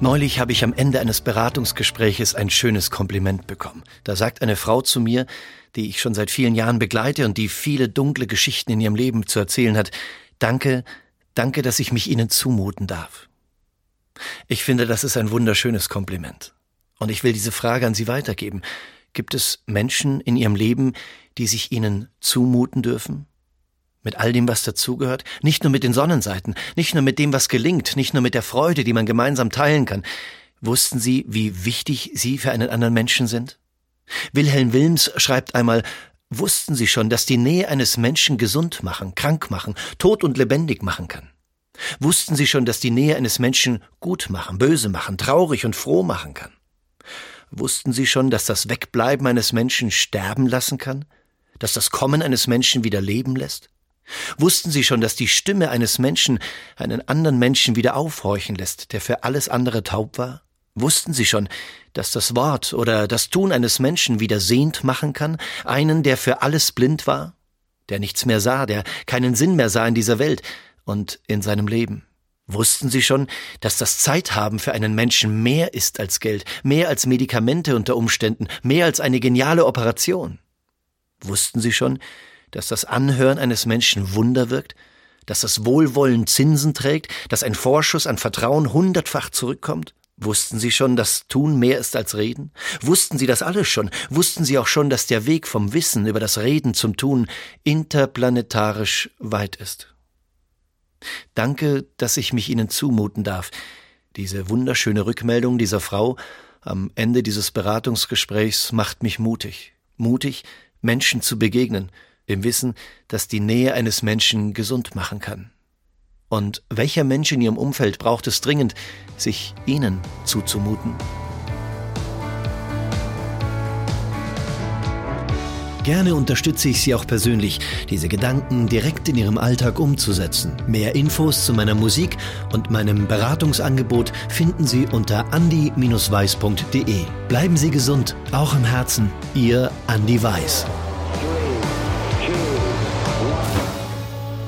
Neulich habe ich am Ende eines Beratungsgespräches ein schönes Kompliment bekommen. Da sagt eine Frau zu mir, die ich schon seit vielen Jahren begleite und die viele dunkle Geschichten in ihrem Leben zu erzählen hat, Danke, danke, dass ich mich Ihnen zumuten darf. Ich finde, das ist ein wunderschönes Kompliment. Und ich will diese Frage an Sie weitergeben. Gibt es Menschen in Ihrem Leben, die sich Ihnen zumuten dürfen? Mit all dem, was dazugehört, nicht nur mit den Sonnenseiten, nicht nur mit dem, was gelingt, nicht nur mit der Freude, die man gemeinsam teilen kann. Wussten Sie, wie wichtig Sie für einen anderen Menschen sind? Wilhelm Wilms schreibt einmal, wussten Sie schon, dass die Nähe eines Menschen gesund machen, krank machen, tot und lebendig machen kann? Wussten Sie schon, dass die Nähe eines Menschen gut machen, böse machen, traurig und froh machen kann? Wussten Sie schon, dass das Wegbleiben eines Menschen sterben lassen kann? Dass das Kommen eines Menschen wieder leben lässt? Wussten Sie schon, dass die Stimme eines Menschen einen anderen Menschen wieder aufhorchen lässt, der für alles andere taub war? Wussten Sie schon, dass das Wort oder das Tun eines Menschen wieder sehend machen kann, einen, der für alles blind war, der nichts mehr sah, der keinen Sinn mehr sah in dieser Welt und in seinem Leben? Wussten Sie schon, dass das Zeithaben für einen Menschen mehr ist als Geld, mehr als Medikamente unter Umständen, mehr als eine geniale Operation? Wussten Sie schon, dass das Anhören eines Menschen Wunder wirkt, dass das Wohlwollen Zinsen trägt, dass ein Vorschuss an Vertrauen hundertfach zurückkommt? Wussten Sie schon, dass Tun mehr ist als Reden? Wussten Sie das alles schon? Wussten Sie auch schon, dass der Weg vom Wissen über das Reden zum Tun interplanetarisch weit ist? Danke, dass ich mich Ihnen zumuten darf. Diese wunderschöne Rückmeldung dieser Frau am Ende dieses Beratungsgesprächs macht mich mutig. Mutig, Menschen zu begegnen, im Wissen, dass die Nähe eines Menschen gesund machen kann. Und welcher Mensch in Ihrem Umfeld braucht es dringend, sich Ihnen zuzumuten? Gerne unterstütze ich Sie auch persönlich, diese Gedanken direkt in Ihrem Alltag umzusetzen. Mehr Infos zu meiner Musik und meinem Beratungsangebot finden Sie unter andi-weiß.de. Bleiben Sie gesund, auch im Herzen. Ihr Andi Weiß.